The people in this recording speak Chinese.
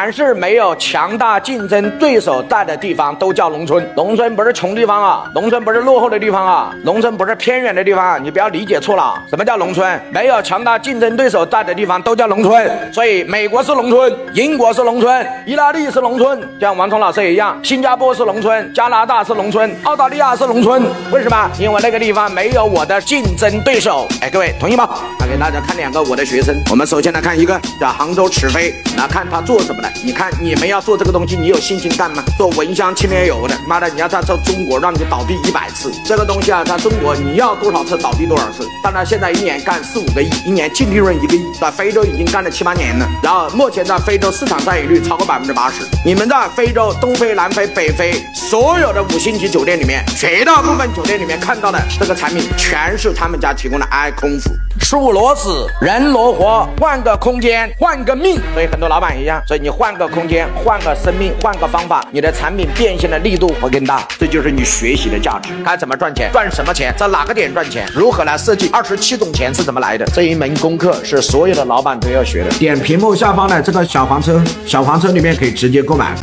凡是没有强大竞争对手在的地方，都叫农村。农村不是穷地方啊，农村不是落后的地方啊，农村不是偏远的地方啊，你不要理解错了。什么叫农村？没有强大竞争对手在的地方都叫农村。所以美国是农村，英国是农村，意大利是农村，像王聪老师一样，新加坡是农村，加拿大是农村，澳大利亚是农村。为什么？因为那个地方没有我的竞争对手。哎，各位同意吗？来给大家看两个我的学生。我们首先来看一个叫杭州驰飞，来看他做什么的。你看你们要做这个东西，你有信心干吗？做蚊香清凉油的，妈的，你要在这中国让你倒闭一百次，这个东西啊，在中国你要多少次倒闭多少次。当然现在一年干四五个亿，一年净利润一个亿，在非洲已经干了七八年了。然后目前在非洲市场占有率超过百分之八十。你们在非洲东非、南非、北非所有的五星级酒店里面，绝大部分酒店里面看到的这个产品，全是他们家提供的 i 空服。树挪死，人挪活，换个空间，换个命。所以很多老板一样，所以你换个空间，换个生命，换个方法，你的产品变现的力度会更大。这就是你学习的价值。该怎么赚钱？赚什么钱？在哪个点赚钱？如何来设计？二十七种钱是怎么来的？这一门功课是所有的老板都要学的。点屏幕下方的这个小黄车，小黄车里面可以直接购买。